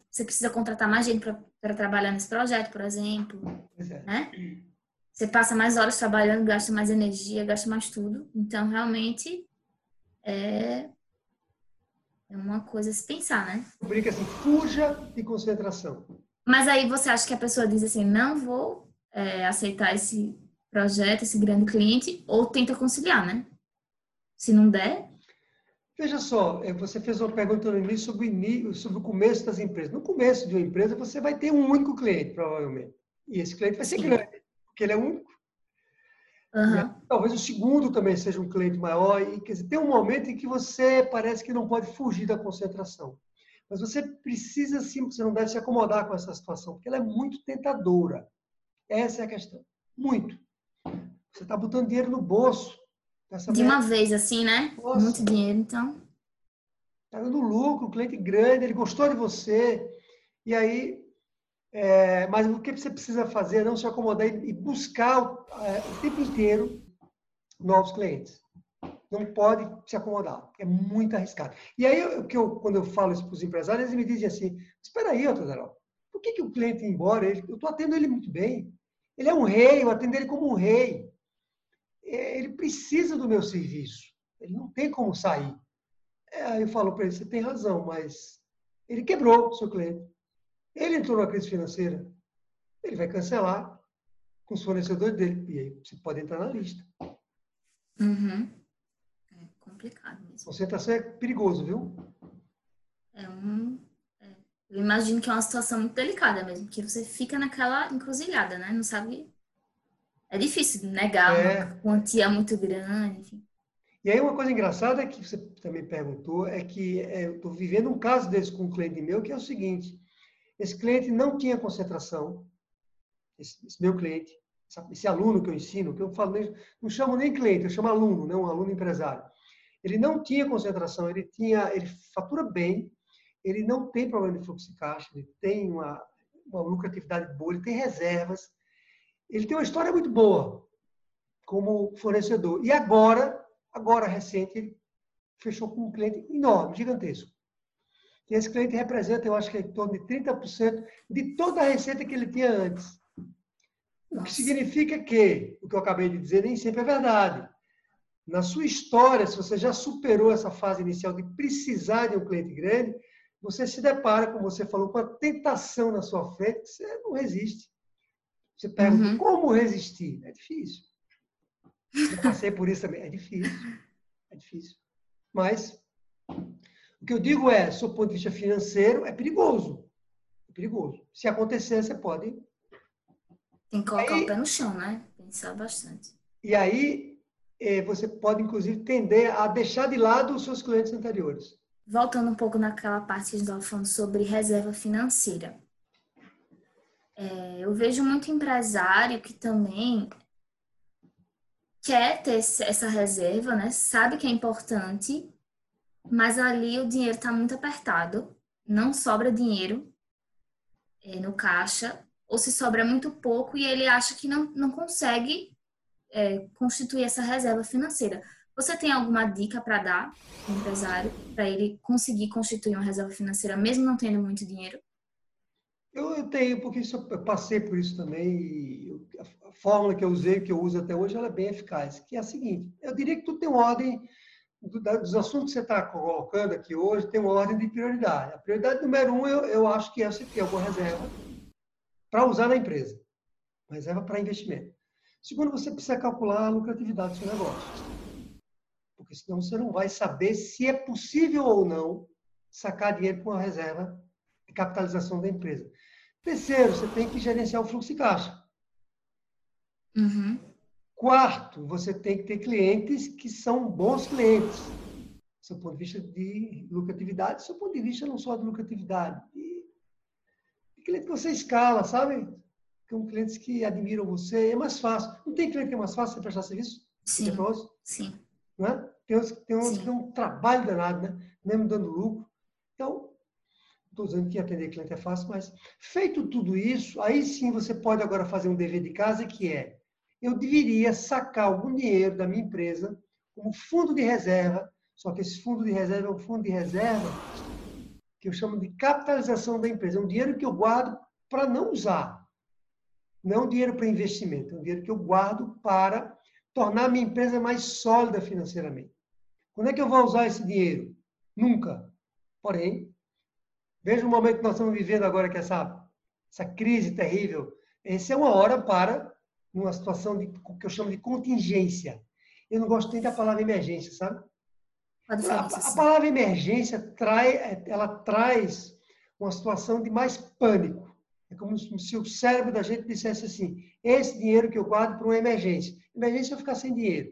você precisa contratar mais gente para trabalhar nesse projeto, por exemplo, é. né? Você passa mais horas trabalhando, gasta mais energia, gasta mais tudo. Então, realmente, é, é uma coisa a se pensar, né? Brinca assim, fuja de concentração. Mas aí você acha que a pessoa diz assim, não vou é, aceitar esse projeto, esse grande cliente, ou tenta conciliar, né? Se não der. Veja só, é, você fez uma pergunta no início sobre o, início, sobre o começo das empresas. No começo de uma empresa, você vai ter um único cliente, provavelmente. E esse cliente vai ser Sim. grande, porque ele é único. Uhum. talvez o segundo também seja um cliente maior. E, quer dizer, tem um momento em que você parece que não pode fugir da concentração. Mas você precisa sim, você não deve se acomodar com essa situação, porque ela é muito tentadora. Essa é a questão. Muito. Você está botando dinheiro no bolso essa de uma vez, assim, né? Nossa, Muito dinheiro, então. Está dando lucro, cliente grande, ele gostou de você. E aí, é, mas o que você precisa fazer é não se acomodar e buscar é, o tempo inteiro novos clientes. Não pode se acomodar, é muito arriscado. E aí, que eu, quando eu falo isso para os empresários, eles me dizem assim: espera aí, Otodero, por que, que o cliente ir embora? eu estou atendendo ele muito bem. Ele é um rei, eu atendo ele como um rei. É, ele precisa do meu serviço. Ele não tem como sair. É, aí eu falo para ele, você tem razão, mas ele quebrou o seu cliente. Ele entrou na crise financeira. ele vai cancelar com os fornecedores dele. E aí você pode entrar na lista. Uhum. É complicado mesmo. Concentração é perigoso, viu? É um. é. Eu imagino que é uma situação muito delicada mesmo, porque você fica naquela encruzilhada, né? Não sabe. É difícil negar É. uma quantia muito grande, enfim. E aí uma coisa engraçada que você também perguntou é que é, eu estou vivendo um caso desse com um cliente meu, que é o seguinte, esse cliente não tinha concentração, esse, esse meu cliente, essa- esse aluno que eu ensino, que eu falo, não chamo nem cliente, eu chamo aluno, né, um aluno empresário. Ele não tinha concentração, ele tinha, ele fatura bem, ele não tem problema de fluxo de caixa, ele tem uma, uma lucratividade boa, ele tem reservas, ele tem uma história muito boa como fornecedor. E agora, agora recente, ele fechou com um cliente enorme, gigantesco. E esse cliente representa, eu acho que é em torno de 30% de toda a receita que ele tinha antes. O que significa que, o que eu acabei de dizer, nem sempre é verdade. Na sua história, se você já superou essa fase inicial de precisar de um cliente grande, você se depara, como você falou, com a tentação na sua frente que você não resiste. Você pergunta, Uhum. como resistir? É difícil. Eu passei por isso também. É difícil. É difícil. Mas, o que eu digo é, do ponto de vista financeiro, é perigoso. É perigoso. Se acontecer, você pode Tem que colocar Aí- o pé no chão, né? Pensar bastante. E aí, eh, você pode, inclusive, tender a deixar de lado os seus clientes anteriores. Voltando um pouco naquela parte que a gente estava falando sobre reserva financeira. É, eu vejo muito empresário que também quer ter essa reserva, né? Sabe que é importante, mas ali o dinheiro está muito apertado, não sobra dinheiro é, no caixa, ou se sobra muito pouco e ele acha que não, não consegue é, constituir essa reserva financeira. Você tem alguma dica para dar para o empresário, para ele conseguir constituir uma reserva financeira, mesmo não tendo muito dinheiro? Eu, eu tenho, porque isso, eu passei por isso também, eu- a, fórmula que eu usei, que eu uso até hoje, ela é bem eficaz, que é a seguinte, eu diria que tudo tem uma ordem, do- da- dos assuntos que você está colocando aqui hoje, tem uma ordem de prioridade. A prioridade número um, eu, eu acho que é você ter alguma reserva para usar na empresa, uma reserva para investimento. Segundo, você precisa calcular a lucratividade do seu negócio, porque senão você não vai saber se é possível ou não sacar dinheiro com a reserva capitalização da empresa. Terceiro, você tem que gerenciar o fluxo de caixa. Uhum. Quarto, você tem que ter clientes que são bons clientes. Do seu ponto de vista de lucratividade, do seu ponto de vista não só de lucratividade, de, de cliente que você escala, sabe? São clientes que admiram você, é mais fácil. Não tem cliente que é mais fácil você prestar serviço? Sim, Depois, sim. não é? Tem uns, tem uns que dão um trabalho danado, né? Mesmo dando lucro. Então, estou dizendo que atender cliente é fácil, mas feito tudo isso, aí sim você pode agora fazer um dever de casa que é, eu deveria sacar algum dinheiro da minha empresa como fundo de reserva, só que esse fundo de reserva é um fundo de reserva que eu chamo de capitalização da empresa. É um dinheiro que eu guardo para não usar. Não dinheiro para investimento, é um dinheiro que eu guardo para tornar a minha empresa mais sólida financeiramente. Quando é que eu vou usar esse dinheiro? Nunca. Porém, veja o momento que nós estamos vivendo agora, que é essa, essa crise terrível. Essa é uma hora para, numa situação de, que eu chamo de contingência. Eu não gosto nem da palavra emergência, sabe? A, a palavra emergência trai, ela traz uma situação de mais pânico. É como se o cérebro da gente dissesse assim: esse dinheiro que eu guardo para uma emergência. Emergência é eu ficar sem dinheiro.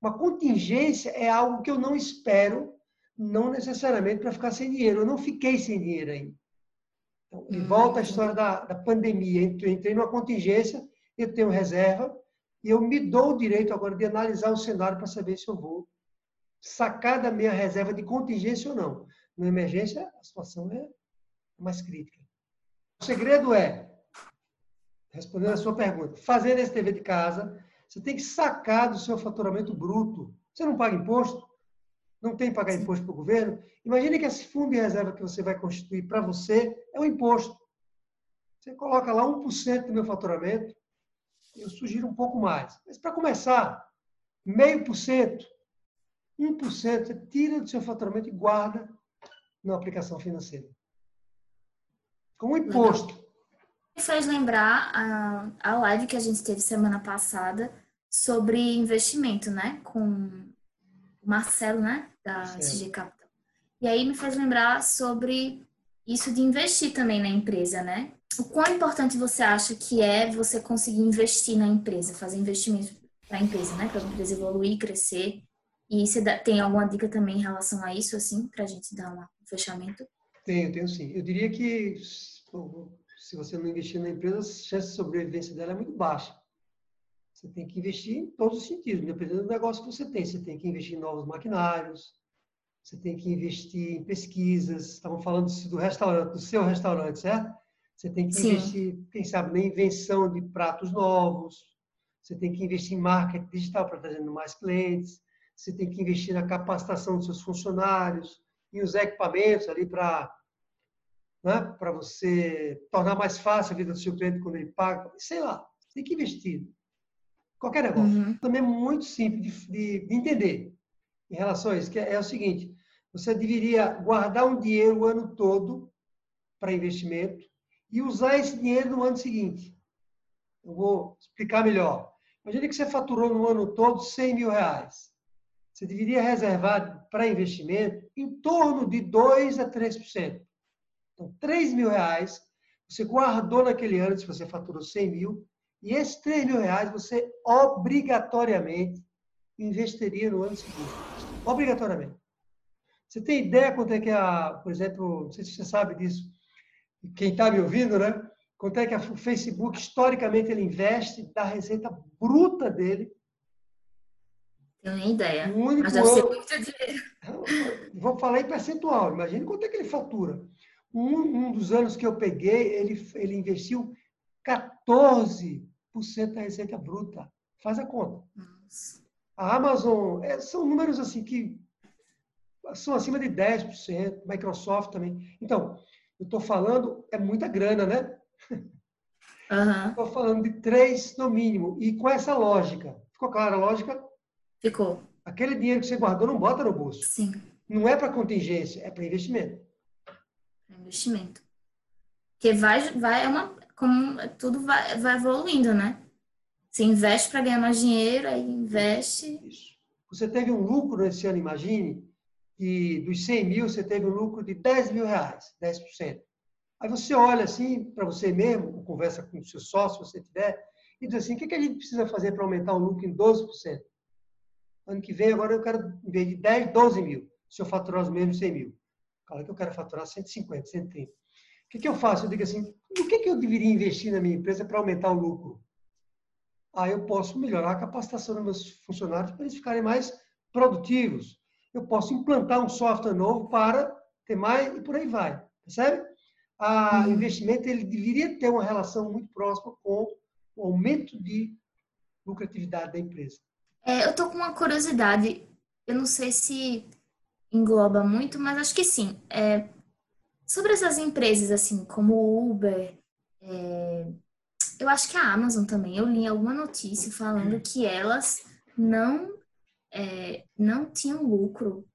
Uma contingência é algo que eu não espero, não necessariamente para ficar sem dinheiro. Eu não fiquei sem dinheiro ainda. Então, e Hum, volta entendi. história da, da pandemia. Eu entrei numa contingência, eu tenho reserva, e eu me dou o direito agora de analisar o cenário para saber se eu vou sacar da minha reserva de contingência ou não. Na emergência, a situação é mais crítica. O segredo é, respondendo a sua pergunta, fazendo esse dever de casa, você tem que sacar do seu faturamento bruto. Você não paga imposto? Não tem que pagar imposto para o governo? Imagine que esse fundo de reserva que você vai constituir para você é um imposto. Você coloca lá 1% do meu faturamento, eu sugiro um pouco mais. Mas para começar, meio por cento, 1%, você tira do seu faturamento e guarda na aplicação financeira. Com o imposto. fez lembrar a, a live que a gente teve semana passada sobre investimento, né? Com Marcelo, né? Da CG Capital. E aí me fez lembrar sobre isso de investir também na empresa, né? O quão importante você acha que é você conseguir investir na empresa, fazer investimento para a empresa, né? Para a empresa evoluir, crescer. E você tem alguma dica também em relação a isso, assim, para a gente dar um fechamento? Tenho, tenho sim. Eu diria que se você não investir na empresa, a chance de sobrevivência dela é muito baixa. Você tem que investir em todos os sentidos, dependendo do negócio que você tem. Você tem que investir em novos maquinários, você tem que investir em pesquisas. Estavam falando do restaurante, do seu restaurante, certo? Você tem que Sim. investir, quem sabe, na invenção de pratos novos. Você tem que investir em marketing digital para trazer mais clientes. Você tem que investir na capacitação dos seus funcionários, em os equipamentos ali para né, para você tornar mais fácil a vida do seu cliente quando ele paga. Sei lá, você tem que investir. Qualquer negócio. Uhum. Também é muito simples de, de, de, entender em relação a isso, que é, é o seguinte, você deveria guardar um dinheiro o ano todo para investimento e usar esse dinheiro no ano seguinte. Eu vou explicar melhor. Imagine que você faturou no ano todo 100 mil reais. Você deveria reservar para investimento em torno de 2 a 3%. Então, 3 mil reais você guardou naquele ano, se você faturou 100 mil, e esses 3 mil reais você obrigatoriamente investiria no ano seguinte. Obrigatoriamente. Você tem ideia quanto é que a, por exemplo, não sei se você sabe disso, quem está me ouvindo, né? Quanto é que o Facebook, historicamente, ele investe da receita bruta dele. Tenho nem ideia. Único mas deve ano... ser muito dinheiro. (laughs) Vou falar em percentual. Imagine quanto é que ele fatura. Um, um dos anos que eu peguei, ele, ele investiu 14% da receita bruta. Faz a conta. Nossa. A Amazon, é, são números assim que são acima de 10%, Microsoft também. Então, eu estou falando, é muita grana, né? Estou uhum. falando de três no mínimo. E com essa lógica, ficou clara a lógica? Ficou. Aquele dinheiro que você guardou não bota no bolso. Sim. Não é para contingência, é para investimento. Investimento. Porque vai, vai é uma, como tudo vai, vai evoluindo, né? Você investe para ganhar mais dinheiro, aí investe. Isso. Você teve um lucro nesse ano, imagine, e dos 100 mil você teve um lucro de 10 mil reais, 10%. Aí você olha assim para você mesmo, conversa com o seu sócio, se você tiver, e diz assim: o que a gente precisa fazer para aumentar o lucro em 12%? Ano que vem, agora eu quero, em vez de 10, 12 mil, se eu faturar os mesmos 100 mil. Claro que eu quero faturar 150, 130. O que, que eu faço? Eu digo assim: o que, que eu deveria investir na minha empresa para aumentar o lucro? Aí eu posso melhorar a capacitação dos meus funcionários para eles ficarem mais produtivos eu posso implantar um software novo para ter mais e por aí vai. Percebe? O uhum. investimento ele deveria ter uma relação muito próxima com o aumento de lucratividade da empresa. É, eu estou com uma curiosidade, eu não sei se engloba muito, mas acho que sim. É, sobre essas empresas, assim, como o Uber, é, eu acho que a Amazon também, eu li alguma notícia falando que elas não é, não tinham lucro,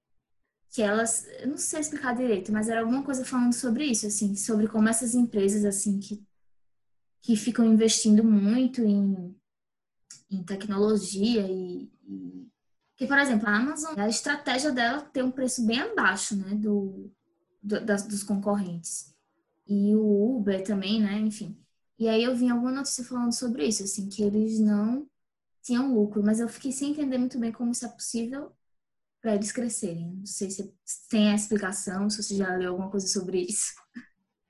que elas, eu não sei explicar direito, mas era alguma coisa falando sobre isso, assim, sobre como essas empresas, assim, que, que ficam investindo muito em, em tecnologia e, e que, por exemplo, a Amazon, a estratégia dela tem um preço bem abaixo, né, do, do das, dos concorrentes. E o Uber também, né, enfim. E aí eu vi alguma notícia falando sobre isso, assim, que eles não tinham lucro, mas eu fiquei sem entender muito bem como isso é possível para eles crescerem. Não sei se tem a explicação, se você já leu alguma coisa sobre isso.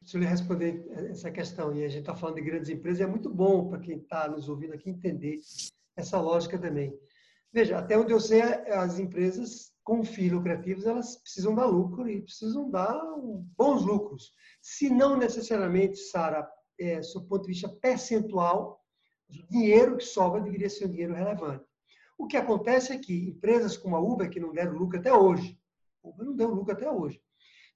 Se eu responder essa questão, e a gente está falando de grandes empresas, é muito bom para quem está nos ouvindo aqui entender essa lógica também. Veja, até onde eu sei, as empresas com fins lucrativos, elas precisam dar lucro e precisam dar bons lucros. Se não necessariamente, Sara, é, do ponto de vista percentual, o dinheiro que sobra deveria ser um dinheiro relevante. O que acontece é que empresas como a Uber, que não deram lucro até hoje, Uber não deu lucro até hoje.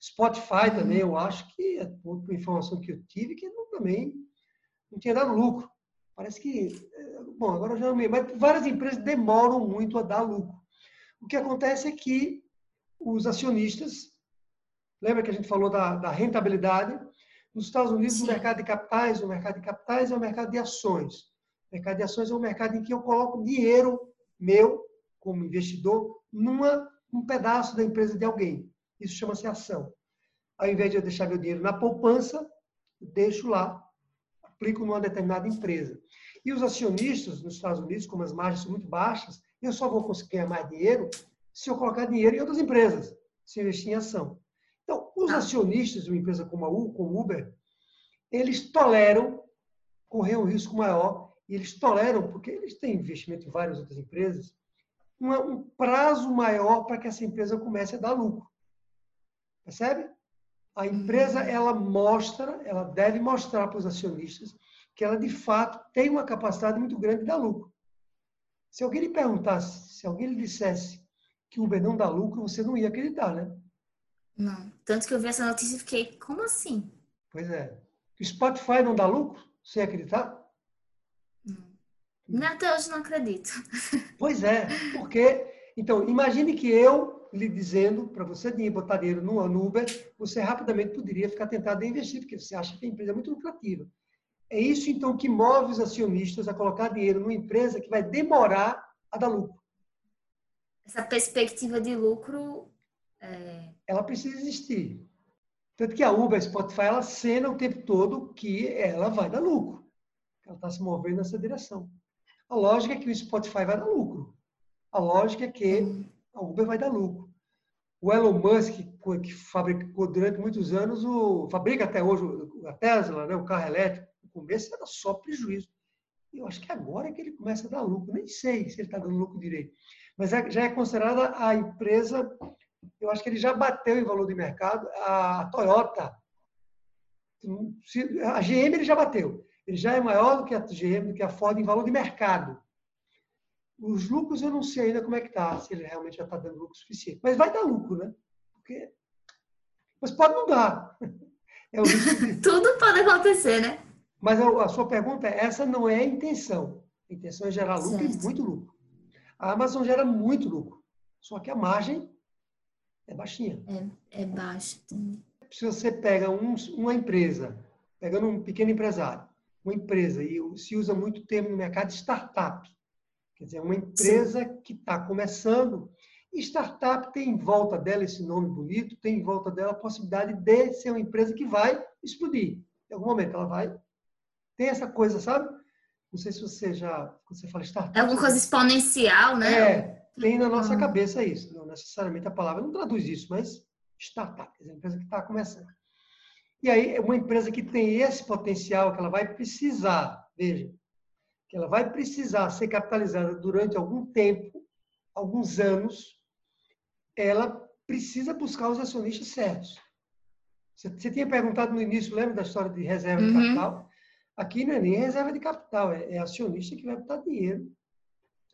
Spotify também, eu acho que, por informação que eu tive, que não, também não tinha dado lucro. Parece que, é, bom, agora já não me mas várias empresas demoram muito a dar lucro. O que acontece é que os acionistas, lembra que a gente falou da, da rentabilidade? Nos Estados Unidos, Sim. o mercado de capitais, o mercado de capitais é o mercado de ações. O mercado de ações é um mercado em que eu coloco dinheiro meu, como investidor, numa um pedaço da empresa de alguém. Isso chama-se ação. Ao invés de eu deixar meu dinheiro na poupança, deixo lá, aplico numa determinada empresa. E os acionistas nos Estados Unidos, como as margens são muito baixas, eu só vou conseguir ganhar mais dinheiro se eu colocar dinheiro em outras empresas, se eu investir em ação. Então, os ah. acionistas de uma empresa como a U, como Uber, eles toleram correr um risco maior e eles toleram, porque eles têm investimento em várias outras empresas, um prazo maior para que essa empresa comece a dar lucro. Percebe? A empresa, uhum. ela mostra, ela deve mostrar para os acionistas que ela, de fato, tem uma capacidade muito grande de dar lucro. Se alguém lhe perguntasse, se alguém lhe dissesse que o Uber não dá lucro, você não ia acreditar, né? Não. Tanto que eu vi essa notícia e fiquei, como assim? Pois é. O Spotify não dá lucro? Você ia acreditar? Não. Até hoje não acredito. (laughs) Pois é, porque. Então, imagine que eu lhe dizendo para você botar dinheiro no Uber, você rapidamente poderia ficar tentado a investir, porque você acha que a empresa é muito lucrativa. É isso, então, que move os acionistas a colocar dinheiro numa empresa que vai demorar a dar lucro. Essa perspectiva de lucro. É... Ela precisa existir. Tanto que a Uber, a Spotify, ela cena o tempo todo que ela vai dar lucro. Ela está se movendo nessa direção. A lógica é que o Spotify vai dar lucro. A lógica é que a Uber vai dar lucro. O Elon Musk, que fabricou durante muitos anos, o, fabrica até hoje a Tesla, né, o carro elétrico, começo era só prejuízo. Eu acho que agora é que ele começa a dar lucro. Nem sei se ele está dando lucro direito. Mas é, já é considerada a empresa, eu acho que ele já bateu em valor de mercado. A Toyota, a GM ele já bateu. Ele já é maior do que a GM, do que a Ford em valor de mercado. Os lucros eu não sei ainda como é que está, se ele realmente já está dando lucro suficiente. Mas vai dar lucro, né? Porque... Mas pode não dar. (laughs) É (laughs) Tudo pode acontecer, né? Mas a, sua pergunta é, essa não é a intenção. A intenção é gerar lucro certo. e muito lucro. A Amazon gera muito lucro. Só que a margem é baixinha. É, é baixa. Se você pega um, uma empresa, pegando um pequeno empresário, uma empresa, e se usa muito termo no mercado startup, quer dizer, uma empresa Sim. que está começando, e startup tem em volta dela esse nome bonito, tem em volta dela a possibilidade de ser uma empresa que vai explodir. Em algum momento ela vai. Tem essa coisa, sabe? Não sei se você já, quando você fala startup. É alguma coisa exponencial, né? É, tem na nossa ah. cabeça isso. Não necessariamente a palavra não traduz isso, mas startup, é uma empresa que está começando. E aí, é uma empresa que tem esse potencial, que ela vai precisar, veja, que ela vai precisar ser capitalizada durante algum tempo, alguns anos, ela precisa buscar os acionistas certos. Você, você tinha perguntado no início, lembra da história de reserva uhum. de capital? Aqui não é nem reserva de capital, é, é acionista que vai botar dinheiro.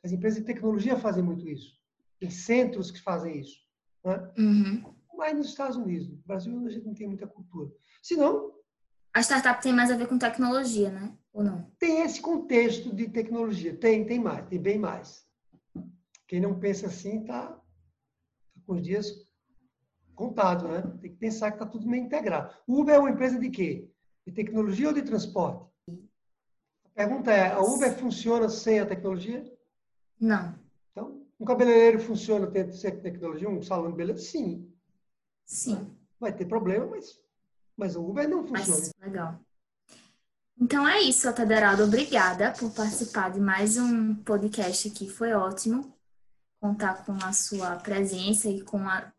As empresas de tecnologia fazem muito isso. Tem centros que fazem isso. Né? Uhum. Mas nos Estados Unidos, no Brasil, a gente não tem muita cultura. Se não. A startup tem mais a ver com tecnologia, né? Ou não? Tem esse contexto de tecnologia. Tem, tem mais, tem bem mais. Quem não pensa assim está tá com os dias contados, né? Tem que pensar que está tudo meio integrado. Uber é uma empresa de quê? De tecnologia ou de transporte? A pergunta é: a Uber funciona sem a tecnologia? Não. Então, um cabeleireiro funciona sem tecnologia? Um salão de beleza? Sim. Sim. Vai ter problema, mas mas o Uber não funciona. Mas, legal. Então é isso, Ataderaldo. Obrigada por participar de mais um podcast aqui. Foi ótimo contar com a sua presença e com, a,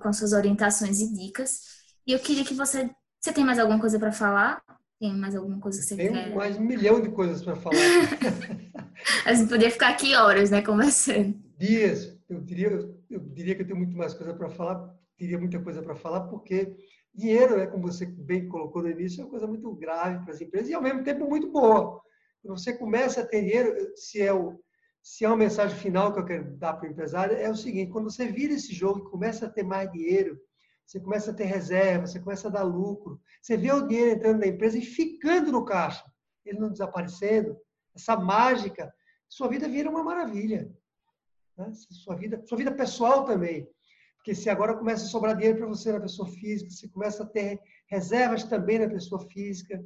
com as suas orientações e dicas. E eu queria que você. Você tem mais alguma coisa para falar? Tem mais alguma coisa que você Tenho quer? mais um milhão de coisas para falar. (laughs) a gente poderia ficar aqui horas, né, conversando. Dias. Eu diria, eu diria que eu tenho muito mais coisa para falar. Teria muita coisa para falar, porque Dinheiro, né, como você bem colocou no início, é uma coisa muito grave para as empresas e, ao mesmo tempo, muito boa. Quando você começa a ter dinheiro, se é, o, se é uma mensagem final que eu quero dar para o empresário, é o seguinte: quando você vira esse jogo e começa a ter mais dinheiro, você começa a ter reserva, você começa a dar lucro, você vê o dinheiro entrando na empresa e ficando no caixa, ele não desaparecendo, essa mágica, sua vida vira uma maravilha. Né? Sua, vida, sua vida pessoal também. Porque se agora começa a sobrar dinheiro para você na pessoa física, você começa a ter reservas também na pessoa física.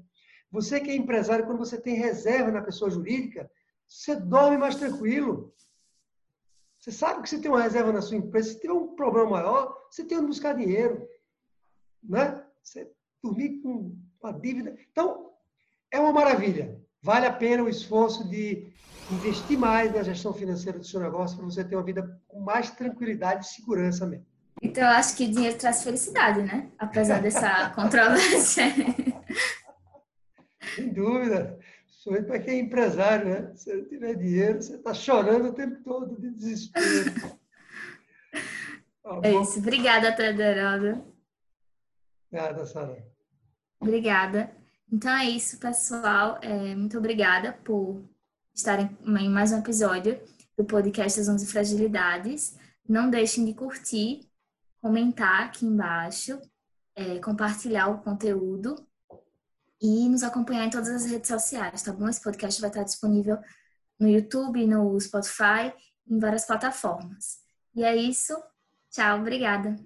Você que é empresário, quando você tem reserva na pessoa jurídica, você dorme mais tranquilo. Você sabe que você tem uma reserva na sua empresa. Se tiver um problema maior, você tem onde buscar dinheiro. Né? Você dormir com a dívida. Então, é uma maravilha. Vale a pena o esforço de investir mais na gestão financeira do seu negócio para você ter uma vida com mais tranquilidade e segurança mesmo. Então, eu acho que dinheiro traz felicidade, né? Apesar dessa (laughs) controvérsia. Sem dúvida. Sou para quem é empresário, né? Se não tiver dinheiro, você está chorando o tempo todo de desespero. (laughs) Tá é isso. Obrigada, Tederaldo. Obrigada, Sara. Obrigada. Então é isso, pessoal. É, muito obrigada por estarem em mais um episódio do podcast das 11 Fragilidades. Não deixem de curtir, comentar aqui embaixo, é, compartilhar o conteúdo e nos acompanhar em todas as redes sociais, tá bom? Esse podcast vai estar disponível no YouTube, no Spotify, em várias plataformas. E é isso. Tchau, obrigada.